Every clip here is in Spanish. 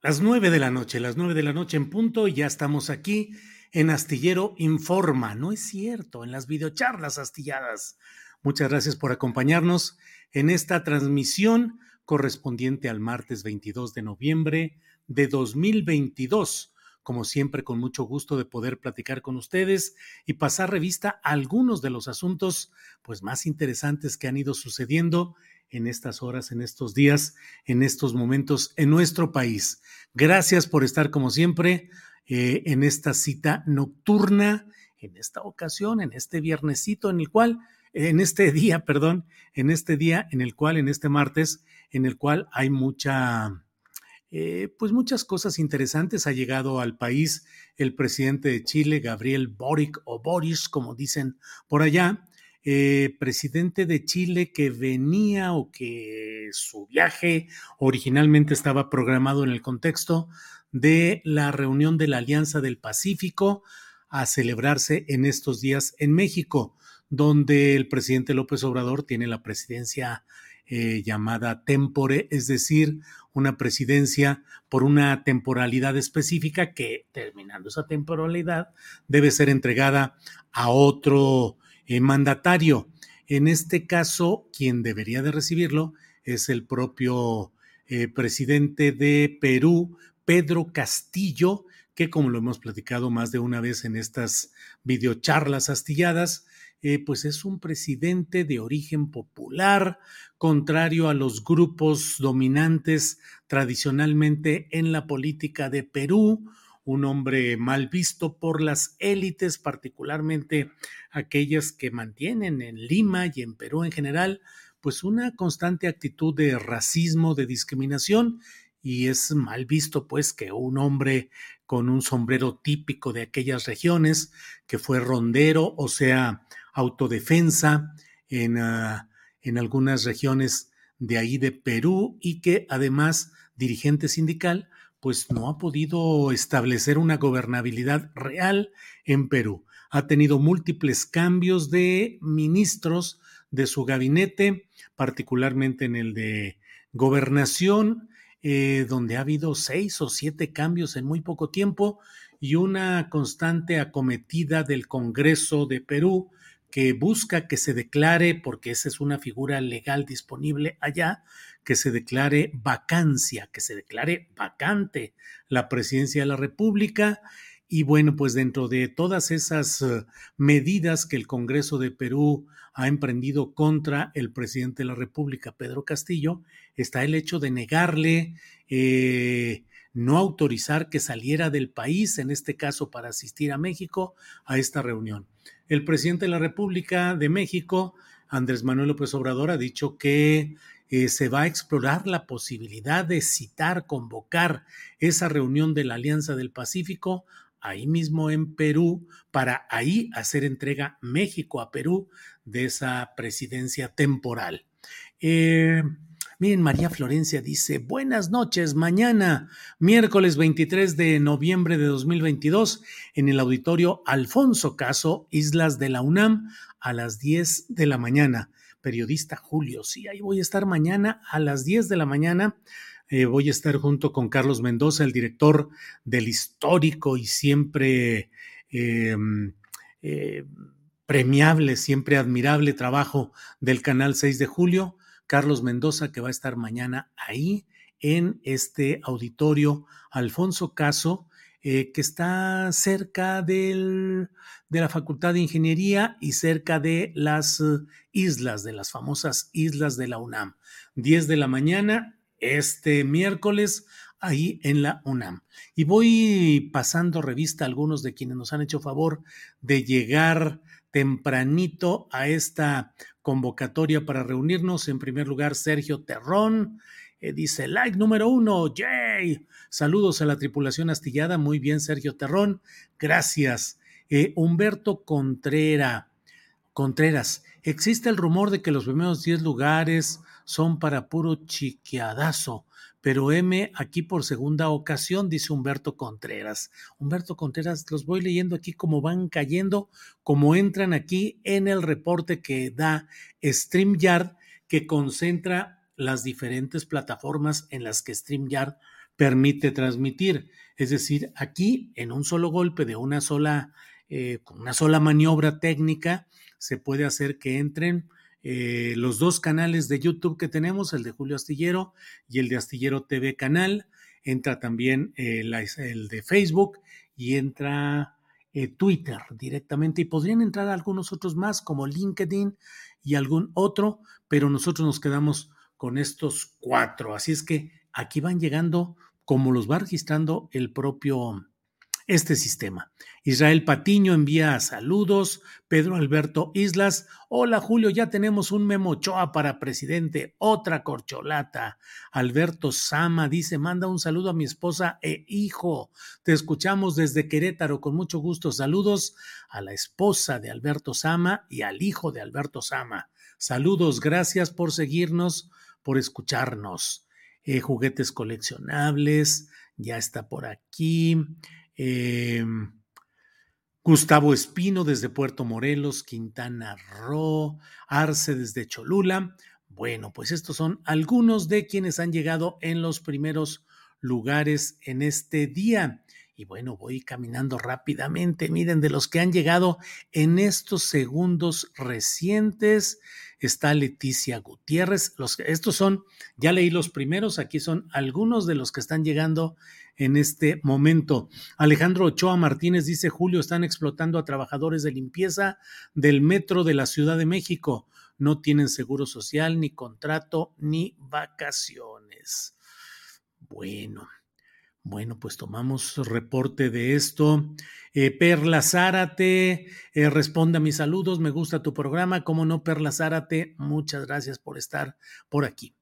Las nueve de la noche, las nueve de la noche en punto, y ya estamos aquí en Astillero Informa. No es cierto, en las videocharlas astilladas. Muchas gracias por acompañarnos en esta transmisión correspondiente al martes 22 de noviembre de 2022. Como siempre, con mucho gusto de poder platicar con ustedes y pasar revista a algunos de los asuntos pues más interesantes que han ido sucediendo en estas horas, en estos días, en estos momentos en nuestro país. Gracias por estar como siempre eh, en esta cita nocturna, en esta ocasión, en este viernesito en el cual, en este día, perdón, en este día en el cual, en este martes, en el cual hay mucha, eh, pues muchas cosas interesantes. Ha llegado al país el presidente de Chile, Gabriel Boric o Boris, como dicen por allá, eh, presidente de Chile que venía o que su viaje originalmente estaba programado en el contexto de la reunión de la Alianza del Pacífico a celebrarse en estos días en México, donde el presidente López Obrador tiene la presidencia eh, llamada tempore, es decir, una presidencia por una temporalidad específica que, terminando esa temporalidad, debe ser entregada a otro eh, mandatario. En este caso, quien debería de recibirlo es el propio eh, presidente de Perú, Pedro Castillo, que como lo hemos platicado más de una vez en estas videocharlas astilladas, eh, pues es un presidente de origen popular, contrario a los grupos dominantes tradicionalmente en la política de Perú, un hombre mal visto por las élites, particularmente aquellas que mantienen en Lima y en Perú en general, pues una constante actitud de racismo, de discriminación y es mal visto pues que un hombre con un sombrero típico de aquellas regiones, que fue rondero, o sea, autodefensa en, uh, en algunas regiones de ahí de Perú y que además dirigente sindical, pues no ha podido establecer una gobernabilidad real en Perú. Ha tenido múltiples cambios de ministros de su gabinete, particularmente en el de gobernación, eh, donde ha habido seis o siete cambios en muy poco tiempo y una constante acometida del Congreso de Perú que busca que se declare, porque esa es una figura legal disponible allá, que se declare vacancia, que se declare vacante la presidencia de la República. Y bueno, pues dentro de todas esas uh, medidas que el Congreso de Perú ha emprendido contra el presidente de la República, Pedro Castillo, está el hecho de negarle, eh, no autorizar que saliera del país, en este caso para asistir a México, a esta reunión. El presidente de la República de México, Andrés Manuel López Obrador, ha dicho que eh, se va a explorar la posibilidad de citar, convocar esa reunión de la Alianza del Pacífico ahí mismo en Perú, para ahí hacer entrega México a Perú de esa presidencia temporal. Eh, miren, María Florencia dice, buenas noches, mañana, miércoles 23 de noviembre de 2022, en el auditorio Alfonso Caso, Islas de la UNAM, a las 10 de la mañana. periodista Julio. Sí, ahí voy a estar mañana a las 10 de la mañana. Eh, voy a estar junto con Carlos Mendoza, el director del histórico y siempre em, eh, premiable, siempre admirable trabajo del canal 6 de julio. Carlos Mendoza, que va a estar mañana ahí en este auditorio Alfonso Caso, eh, que está cerca del, de la Facultad de Ingeniería y cerca de las eh, islas, de las famosas islas de la UNAM. 10 de la mañana, este miércoles, ahí en la UNAM. Y voy pasando revista a algunos de quienes nos han hecho favor de llegar tempranito a esta convocatoria para reunirnos. En primer lugar, Sergio Terrón, eh, dice, like número uno, yay. Saludos a la tripulación astillada. Muy bien, Sergio Terrón. Gracias. Eh, Humberto Contrera. Contreras, existe el rumor de que los primeros 10 lugares son para puro chiqueadazo, pero M aquí por segunda ocasión, dice Humberto Contreras. Humberto Contreras, los voy leyendo aquí como van cayendo, como entran aquí en el reporte que da StreamYard, que concentra las diferentes plataformas en las que StreamYard permite transmitir. Es decir, aquí en un solo golpe de una sola, eh, con una sola maniobra técnica, se puede hacer que entren eh, los dos canales de YouTube que tenemos, el de Julio Astillero y el de Astillero TV Canal. Entra también eh, el de Facebook y entra Twitter directamente y podrían entrar algunos otros más como LinkedIn y algún otro, pero nosotros nos quedamos con estos cuatro. Así es que aquí van llegando como los va registrando el propio este sistema. Israel Patiño envía saludos. Pedro Alberto Islas. Hola Julio, ya tenemos un Memochoa para presidente. Otra corcholata. Alberto Sama dice, manda un saludo a mi esposa e hijo. Te escuchamos desde Querétaro con mucho gusto. Saludos a la esposa de Alberto Sama y al hijo de Alberto Sama. Saludos, gracias por seguirnos por escucharnos. Eh, juguetes coleccionables, ya está por aquí. Em, Gustavo Espino desde Puerto Morelos, Quintana Roo, Arce desde Cholula. Bueno, pues estos son algunos de quienes han llegado en los primeros lugares en este día. Y bueno, voy caminando rápidamente. Miren, de los que han llegado en estos segundos recientes, está Leticia Gutiérrez. Los, estos son, ya leí los primeros, aquí son algunos de los que están llegando en este momento. Alejandro Ochoa Martínez dice, Julio, están explotando a trabajadores de limpieza del metro de la Ciudad de México. No tienen seguro social, ni contrato, ni vacaciones. Bueno, bueno, pues tomamos reporte de esto. Eh, Perla Zárate, eh, responde a mis saludos, me gusta tu programa. ¿Cómo no, Perla Zárate? Muchas gracias por estar por aquí.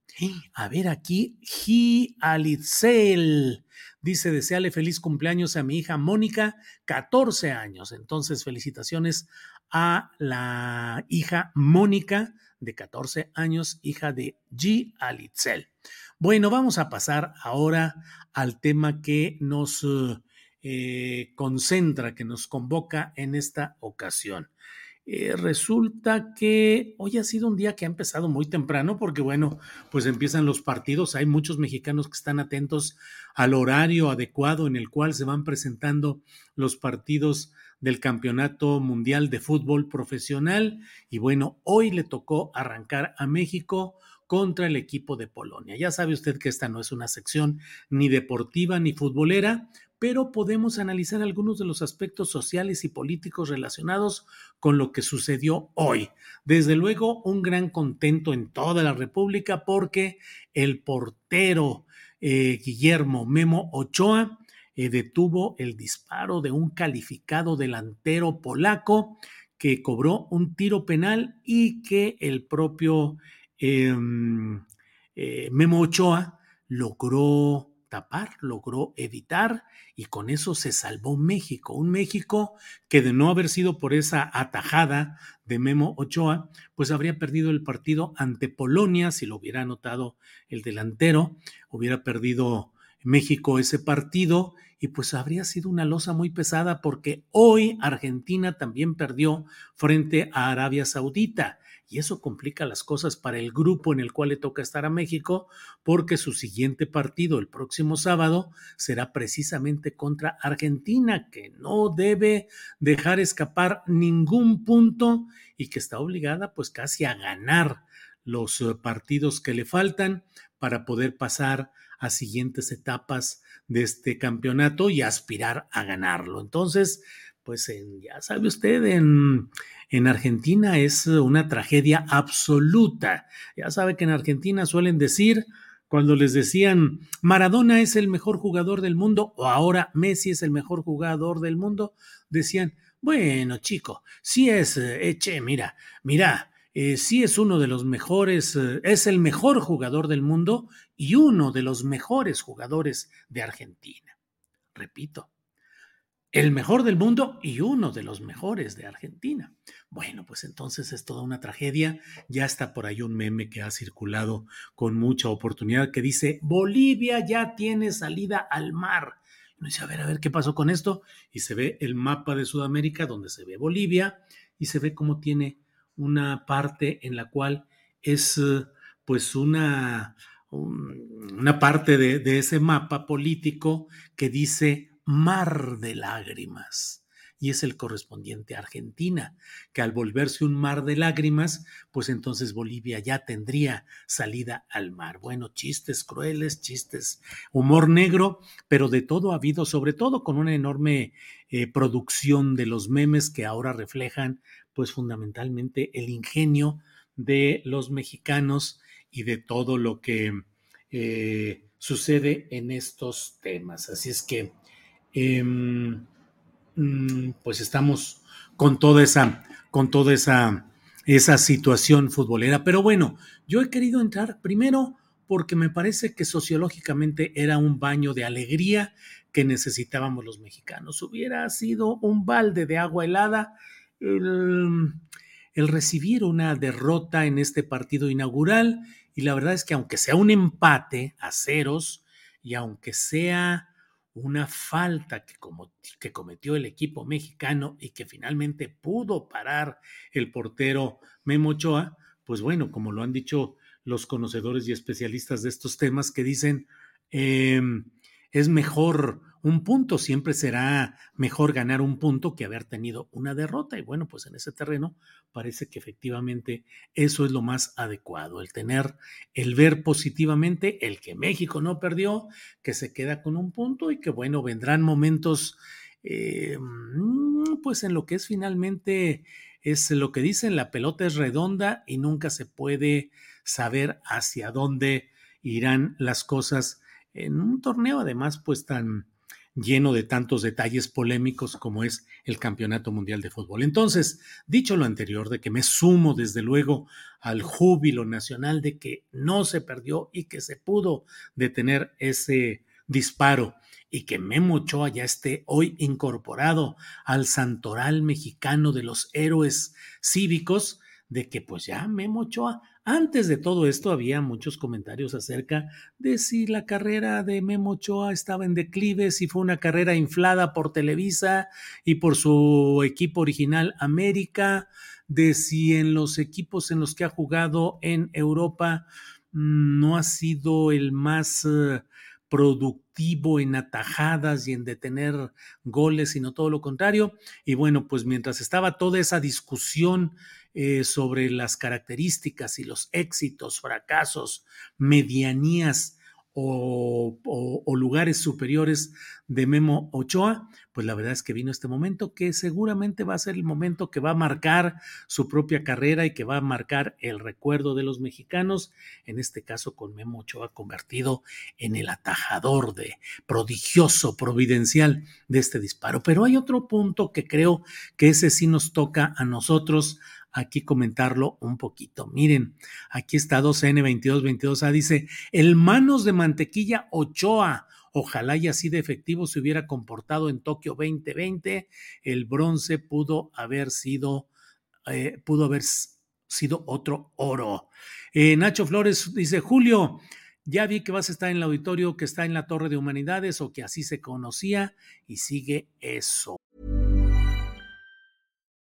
A ver, aquí, Gi Alitzel dice: Deseale feliz cumpleaños a mi hija Mónica, 14 años. Entonces, felicitaciones a la hija Mónica, de 14 años, hija de G. Alitzel. Bueno, vamos a pasar ahora al tema que nos eh, concentra, que nos convoca en esta ocasión. Eh, resulta que hoy ha sido un día que ha empezado muy temprano porque, bueno, pues empiezan los partidos. Hay muchos mexicanos que están atentos al horario adecuado en el cual se van presentando los partidos del Campeonato Mundial de Fútbol Profesional. Y bueno, hoy le tocó arrancar a México contra el equipo de Polonia. Ya sabe usted que esta no es una sección ni deportiva ni futbolera, pero podemos analizar algunos de los aspectos sociales y políticos relacionados con lo que sucedió hoy. Desde luego, un gran contento en toda la República porque el portero eh, Guillermo Memo Ochoa eh, detuvo el disparo de un calificado delantero polaco que cobró un tiro penal y que el propio Em, eh, Memo Ochoa logró tapar, logró evitar y con eso se salvó México. Un México que de no haber sido por esa atajada de Memo Ochoa, pues habría perdido el partido ante Polonia, si lo hubiera anotado el delantero, hubiera perdido México ese partido y pues habría sido una losa muy pesada porque hoy Argentina también perdió frente a Arabia Saudita y eso complica las cosas para el grupo en el cual le toca estar a México, porque su siguiente partido el próximo sábado será precisamente contra Argentina, que no debe dejar escapar ningún punto y que está obligada pues casi a ganar los eh, partidos que le faltan para poder pasar a siguientes etapas de este campeonato y aspirar a ganarlo. Entonces, pues ya sabe usted, en, en Argentina es una tragedia absoluta. Ya sabe que en Argentina suelen decir, cuando les decían Maradona es el mejor jugador del mundo o ahora Messi es el mejor jugador del mundo, decían, bueno, chico, si es, eche, eh, mira, mira, eh, sí es uno de los mejores, eh, es el mejor jugador del mundo y uno de los mejores jugadores de Argentina. Repito, el mejor del mundo y uno de los mejores de Argentina. Bueno, pues entonces es toda una tragedia. Ya está por ahí un meme que ha circulado con mucha oportunidad que dice, Bolivia ya tiene salida al mar. Y dice, a ver, a ver, ¿qué pasó con esto? Y se ve el mapa de Sudamérica donde se ve Bolivia y se ve cómo tiene una parte en la cual es pues una, una parte de, de ese mapa político que dice mar de lágrimas y es el correspondiente a Argentina, que al volverse un mar de lágrimas, pues entonces Bolivia ya tendría salida al mar. Bueno, chistes crueles, chistes, humor negro, pero de todo ha habido, sobre todo con una enorme eh, producción de los memes que ahora reflejan, pues fundamentalmente el ingenio de los mexicanos y de todo lo que eh, sucede en estos temas. Así es que Em, mm, pues estamos con toda esa, con toda esa, esa situación futbolera. Pero bueno, yo he querido entrar primero porque me parece que sociológicamente era un baño de alegría que necesitábamos los mexicanos. Hubiera sido un balde de agua helada el, recibir una derrota en este partido inaugural. Y la verdad es que aunque sea un empate a ceros y aunque sea una falta que, como, que cometió el equipo mexicano y que finalmente pudo parar el portero Memo Ochoa, pues bueno, como lo han dicho los conocedores y especialistas de estos temas que dicen, em, es mejor un punto, siempre será mejor ganar un punto que haber tenido una derrota. Y bueno, pues en ese terreno parece que efectivamente eso es lo más adecuado, el tener, el ver positivamente el que México no perdió, que se queda con un punto y que bueno, vendrán momentos, eh, mm, pues en lo que es finalmente, es lo que dicen, la pelota es redonda y nunca se puede saber hacia dónde irán las cosas en un torneo además pues tan lleno de tantos detalles polémicos como es el Campeonato Mundial de Fútbol. Entonces, dicho lo anterior, de que me sumo desde luego al júbilo nacional de que no se perdió y que se pudo detener ese disparo y que Memo Ochoa ya esté hoy incorporado al santoral mexicano de los héroes cívicos, de que pues ya Memo Ochoa antes de todo esto había muchos comentarios acerca de si la carrera de Memo Ochoa estaba en declive, si fue una carrera inflada por Televisa y por su equipo original América, de si en los equipos en los que ha jugado en Europa mm, no ha sido el más eh, productivo en atajadas y en detener goles, sino todo lo contrario. Y bueno, pues mientras estaba toda esa discusión eh, sobre las características y los éxitos, fracasos, medianías o, lugares superiores de Memo Ochoa, pues la verdad es que vino este momento que seguramente va a ser el momento que va a marcar su propia carrera y que va a marcar el recuerdo de los mexicanos, en este caso con Memo Ochoa convertido en el atajador de prodigioso, providencial de este disparo. Pero hay otro punto que creo que ese sí nos toca a nosotros aquí comentarlo un poquito. Miren, aquí está 2N2222A, dice, el manos de mantequilla Ochoa. Ojalá y así de efectivo se hubiera comportado en Tokio 2020. El bronce pudo haber sido, eh, pudo haber sido otro oro. Eh, Nacho Flores dice, Julio, ya vi que vas a estar en el auditorio que está en la Torre de Humanidades o que así se conocía y sigue eso.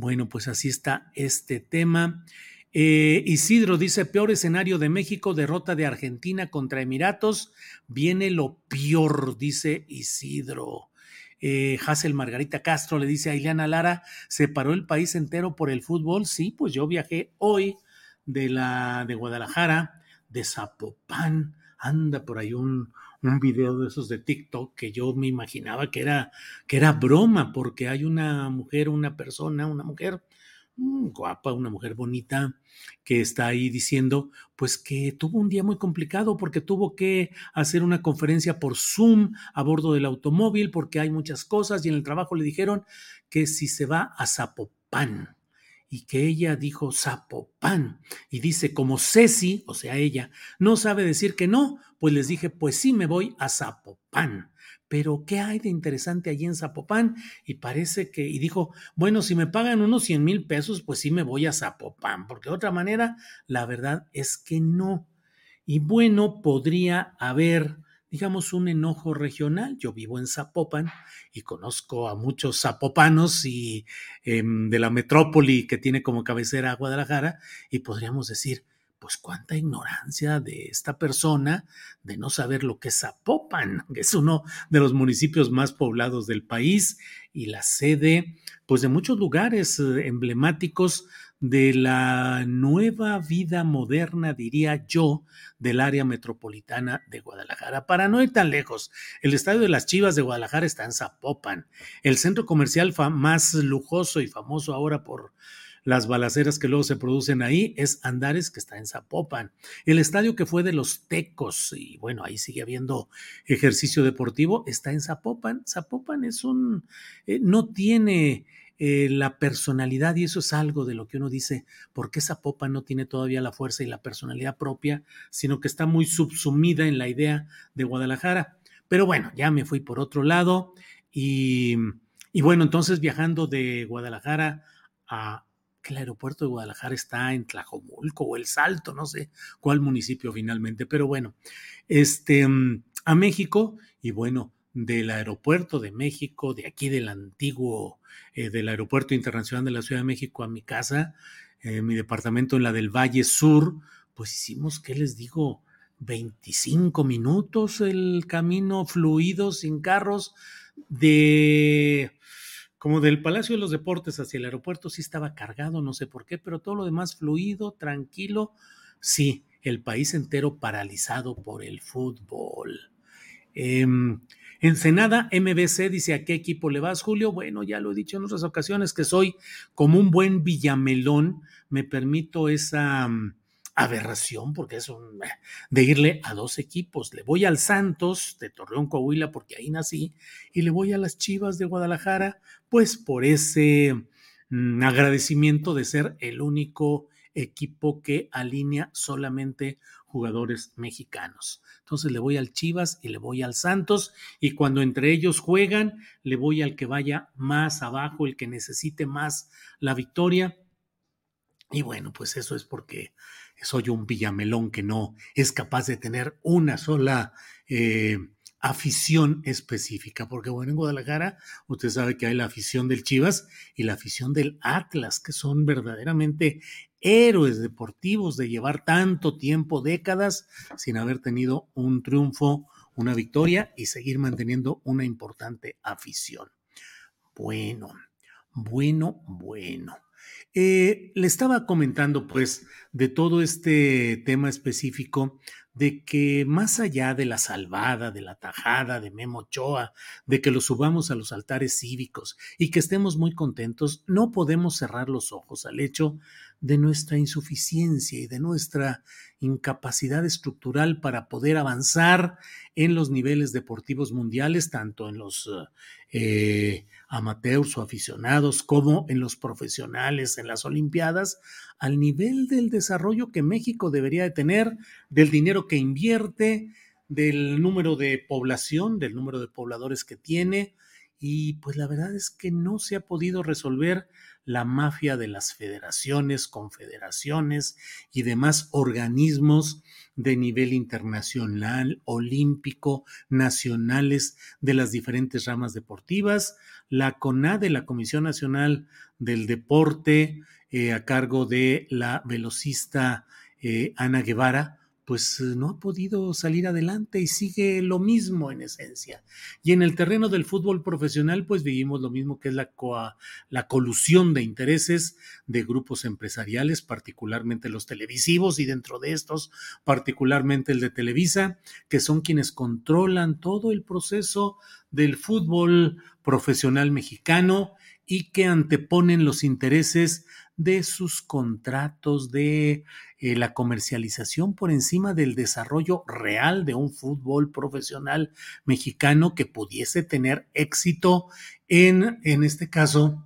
Bueno, pues así está este tema. Eh, Isidro dice, peor escenario de México, derrota de Argentina contra Emiratos. Viene lo peor, dice Isidro. Eh, Hazel Margarita Castro le dice a Ileana Lara, ¿se paró el país entero por el fútbol? Sí, pues yo viajé hoy de, la, de Guadalajara, de Zapopan, anda por ahí un, un video de esos de TikTok que yo me imaginaba que era, que era broma, porque hay una mujer, una persona, una mujer mm, guapa, una mujer bonita, que está ahí diciendo, pues que tuvo un día muy complicado porque tuvo que hacer una conferencia por Zoom a bordo del automóvil porque hay muchas cosas y en el trabajo le dijeron que si se va a Zapopan y que ella dijo Zapopan y dice como Ceci, o sea ella, no sabe decir que no, pues les dije, pues sí me voy a Zapopan. Pero, ¿qué hay de interesante allí en Zapopan? Y parece que, y dijo, bueno, si me pagan unos 100 mil pesos, pues sí me voy a Zapopan, porque de otra manera, la verdad es que no. Y bueno, podría haber, digamos, un enojo regional. Yo vivo en Zapopan y conozco a muchos zapopanos y em, de la metrópoli que tiene como cabecera a Guadalajara, y podríamos decir, pues cuánta ignorancia de esta persona de no saber lo que es Zapopan, que es uno de los municipios más poblados del país y la sede, pues de muchos lugares eh, emblemáticos de la nueva vida moderna, diría yo, del área metropolitana de Guadalajara. Para no ir tan lejos, el Estadio de las Chivas de Guadalajara está en Zapopan, el centro comercial más lujoso y famoso ahora por las balaceras que luego se producen ahí, es Andares, que está en Zapopan. El estadio que fue de los Tecos, y bueno, ahí sigue habiendo ejercicio deportivo, está en Zapopan. Zapopan es un, eh, no tiene eh, la personalidad, y eso es algo de lo que uno dice, ¿por qué Zapopan no tiene todavía la fuerza y la personalidad propia, sino que está muy subsumida en la idea de Guadalajara? Pero bueno, ya me fui por otro lado y, y bueno, entonces viajando de Guadalajara a, el aeropuerto de Guadalajara está en Tlajomulco o El Salto, no sé cuál municipio finalmente, pero bueno, este, mm, a México y bueno, del aeropuerto de México, de aquí del antiguo, eh, del aeropuerto internacional de la Ciudad de México a mi casa, eh, mi departamento en la del Valle Sur, pues hicimos, ¿qué les digo? 25 minutos el camino fluido, sin carros, de como del Palacio de los Deportes hacia el aeropuerto sí estaba cargado, no sé por qué, pero todo lo demás fluido, tranquilo. Sí, el país entero paralizado por el fútbol. Em, Ensenada, MBC dice, ¿a qué equipo le vas, Julio? Bueno, ya lo he dicho en otras ocasiones que soy como un buen villamelón, me permito esa mm, aberración, porque es un, eh, de irle a dos equipos. Le voy al Santos de Torreón, Coahuila, porque ahí nací, y le voy a las Chivas de Guadalajara, pues por ese mm, agradecimiento de ser el único equipo que alinea solamente jugadores mexicanos. Entonces le voy al Chivas y le voy al Santos y cuando entre ellos juegan, le voy al que vaya más abajo, el que necesite más la victoria. Y bueno, pues eso es porque soy un villamelón que no es capaz de tener una sola eh, afición específica, porque bueno, en Guadalajara usted sabe que hay la afición del Chivas y la afición del Atlas, que son verdaderamente héroes deportivos de llevar tanto tiempo, décadas, sin haber tenido un triunfo una victoria y seguir manteniendo una importante afición. Bueno, bueno, bueno. Eh, le estaba comentando pues de todo este tema específico de que más allá de la salvada, de la tajada de Memo Ochoa, de que lo subamos a los altares cívicos y que estemos muy contentos, no podemos cerrar los ojos al hecho de nuestra insuficiencia y de nuestra incapacidad estructural para poder avanzar en los niveles deportivos mundiales, tanto en los eh, amateurs o aficionados como en los profesionales en las Olimpiadas, al nivel del desarrollo que México debería de tener, del dinero que invierte, del número de población, del número de pobladores que tiene, y pues la verdad es que no se ha podido resolver la mafia de las federaciones, confederaciones y demás organismos de nivel internacional, olímpico, nacionales de las diferentes ramas deportivas. La CONADE, la Comisión Nacional del Deporte, eh, a cargo de la velocista eh, Ana Guevara, pues eh, no ha podido salir adelante y sigue lo mismo en esencia. Y en el terreno del fútbol profesional, pues vivimos lo mismo que es la, la colusión de intereses de grupos empresariales, particularmente los televisivos y dentro de estos, particularmente el de Televisa, que son quienes controlan todo el proceso del fútbol profesional mexicano y que anteponen los intereses de sus contratos, de eh, la comercialización por encima del desarrollo real de un fútbol profesional mexicano que pudiese tener éxito en, en este caso,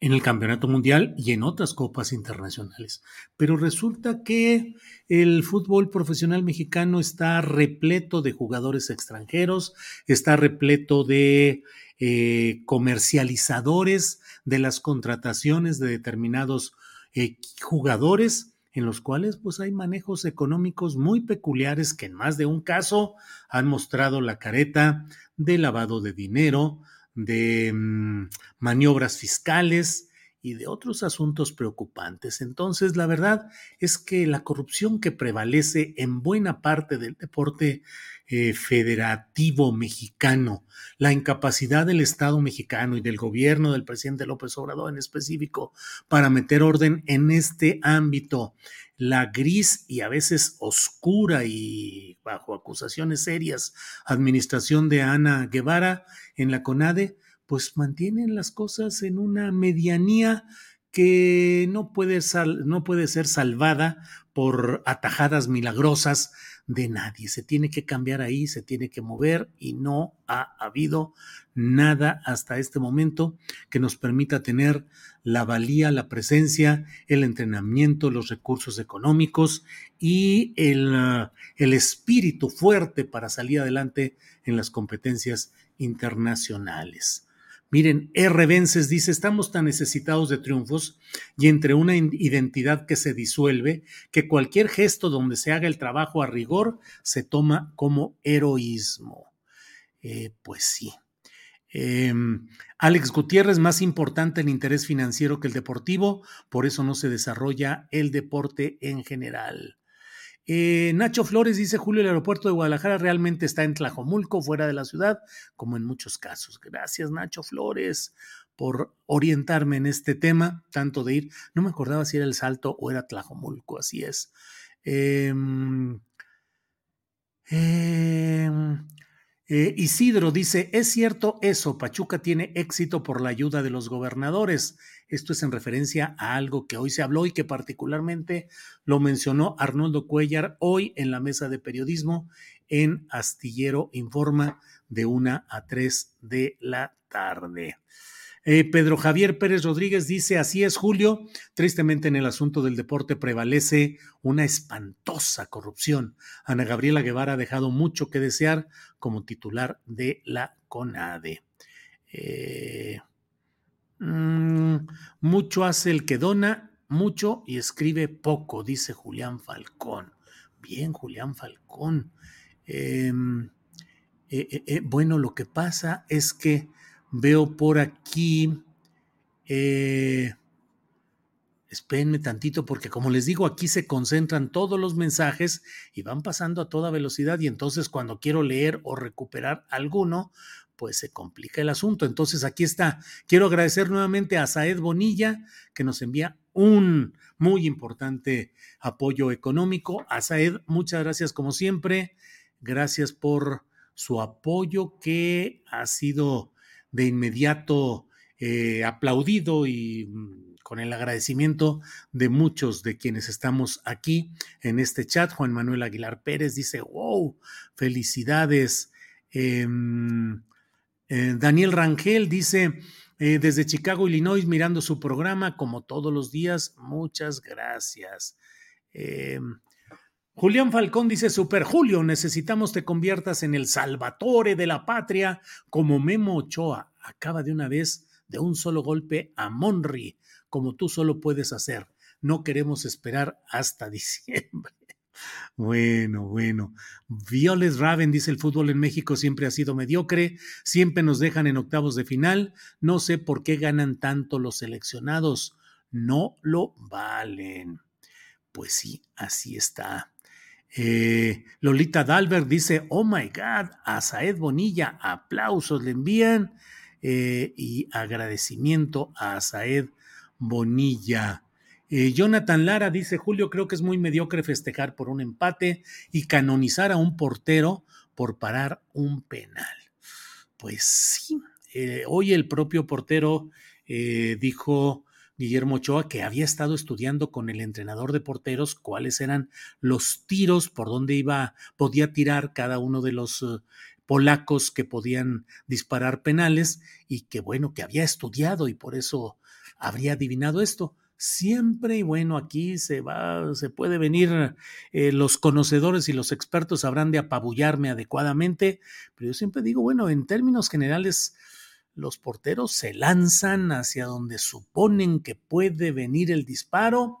en el Campeonato Mundial y en otras copas internacionales. Pero resulta que el fútbol profesional mexicano está repleto de jugadores extranjeros, está repleto de eh, comercializadores de las contrataciones de determinados eh, jugadores en los cuales pues hay manejos económicos muy peculiares que en más de un caso han mostrado la careta de lavado de dinero, de mm, maniobras fiscales, y de otros asuntos preocupantes. Entonces, la verdad es que la corrupción que prevalece en buena parte del deporte eh, federativo mexicano, la incapacidad del Estado mexicano y del gobierno del presidente López Obrador en específico para meter orden en este ámbito, la gris y a veces oscura y bajo acusaciones serias administración de Ana Guevara en la CONADE, pues mantienen las cosas en una medianía que no puede, no puede ser salvada por atajadas milagrosas de nadie. Se tiene que cambiar ahí, se tiene que mover y no ha habido nada hasta este momento que nos permita tener la valía, la presencia, el entrenamiento, los recursos económicos y el, el espíritu fuerte para salir adelante en las competencias internacionales. Miren, R. Vences dice, estamos tan necesitados de triunfos y entre una identidad que se disuelve, que cualquier gesto donde se haga el trabajo a rigor se toma como heroísmo. Eh, pues sí. Em, Alex Gutiérrez, más importante el interés financiero que el deportivo, por eso no se desarrolla el deporte en general. Eh, Nacho Flores dice, Julio, el aeropuerto de Guadalajara realmente está en Tlajomulco, fuera de la ciudad, como en muchos casos. Gracias, Nacho Flores, por orientarme en este tema, tanto de ir, no me acordaba si era el Salto o era Tlajomulco, así es. eh, Isidro dice, es cierto eso, Pachuca tiene éxito por la ayuda de los gobernadores. Esto es en referencia a algo que hoy se habló y que particularmente lo mencionó Arnoldo Cuellar hoy en la mesa de periodismo en Astillero Informa de una a tres de la tarde. Eh, Pedro Javier Pérez Rodríguez dice, así es, Julio, tristemente en el asunto del deporte prevalece una espantosa corrupción. Ana Gabriela Guevara ha dejado mucho que desear como titular de la CONADE. Eh, mm, mucho hace el que dona, mucho y escribe poco, dice Julián Falcón. Bien, Julián Falcón. Em, eh, bueno, lo que pasa es que Veo por aquí. Eh, espérenme tantito porque como les digo, aquí se concentran todos los mensajes y van pasando a toda velocidad y entonces cuando quiero leer o recuperar alguno, pues se complica el asunto. Entonces aquí está. Quiero agradecer nuevamente a Saed Bonilla que nos envía un muy importante apoyo económico. A Saed, muchas gracias como siempre. Gracias por su apoyo que ha sido de inmediato eh, aplaudido y mm, con el agradecimiento de muchos de quienes estamos aquí en este chat. Juan Manuel Aguilar Pérez dice, wow, felicidades. Em, eh, Daniel Rangel dice, eh, desde Chicago, Illinois, mirando su programa como todos los días, muchas gracias. Julián Falcón dice, Super Julio, necesitamos te conviertas en el salvatore de la patria como Memo Ochoa. Acaba de una vez, de un solo golpe, a Monri como tú solo puedes hacer. No queremos esperar hasta diciembre. Bueno, bueno. Violes Raven dice el fútbol en México siempre ha sido mediocre, siempre nos dejan en octavos de final, no sé por qué ganan tanto los seleccionados, no lo valen. Pues sí, así está. Eh, Lolita Dalbert dice, oh my God, a Saed Bonilla, aplausos le envían eh, y agradecimiento a Saed Bonilla. Eh, Jonathan Lara dice, Julio, creo que es muy mediocre festejar por un empate y canonizar a un portero por parar un penal. Pues sí, hoy el propio portero dijo, Guillermo Ochoa, que había estado estudiando con el entrenador de porteros cuáles eran los tiros, por dónde iba, podía tirar cada uno de los polacos que podían disparar penales y que bueno, que había estudiado y por eso habría adivinado esto. Siempre, y bueno, aquí se va, se puede venir, eh, los conocedores y los expertos habrán de apabullarme adecuadamente, pero yo siempre digo, bueno, en términos generales, los porteros se lanzan hacia donde suponen que puede venir el disparo.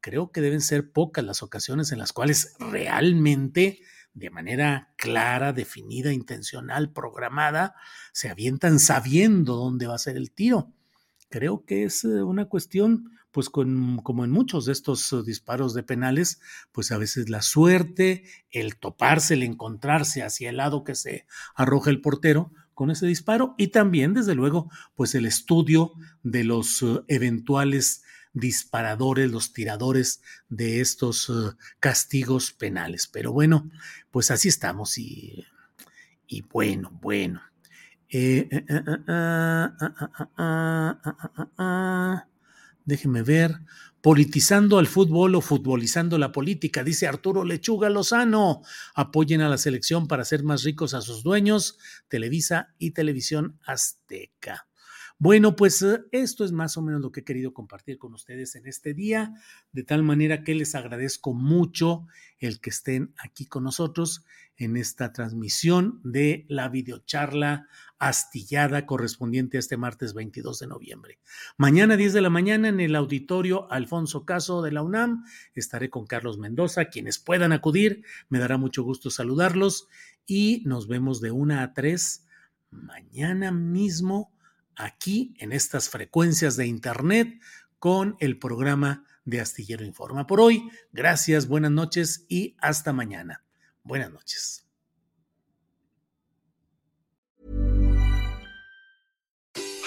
Creo que deben ser pocas las ocasiones en las cuales realmente, de manera clara, definida, intencional, programada, se avientan sabiendo dónde va a ser el tiro creo que es eh, una cuestión, pues como en muchos de estos eh, disparos de penales, pues a veces la suerte, el toparse, el encontrarse hacia el lado que se arroja el portero con ese disparo y también, desde luego, pues el estudio de los eh, eventuales disparadores, los tiradores de estos castigos penales. Pero bueno, pues así estamos y, y bueno, bueno. Déjeme ver. Politizando al fútbol o futbolizando la política, dice Arturo Lechuga Lozano. Apoyen a la selección para hacer más ricos a sus dueños, Televisa y Televisión Azteca. Bueno, pues eh, esto es más o menos lo que he querido compartir con ustedes en este día, de tal manera que les agradezco mucho el que estén aquí con nosotros en esta transmisión de la videocharla astillada correspondiente a este martes 22 de noviembre. Mañana 10 de la mañana en el auditorio Alfonso Caso de la UNAM estaré con Carlos Mendoza. Quienes puedan acudir, me dará mucho gusto saludarlos y nos vemos de una a tres mañana mismo aquí en estas frecuencias de Internet con el programa de Astillero Informa. Por hoy, gracias, buenas noches y hasta mañana. Buenas noches.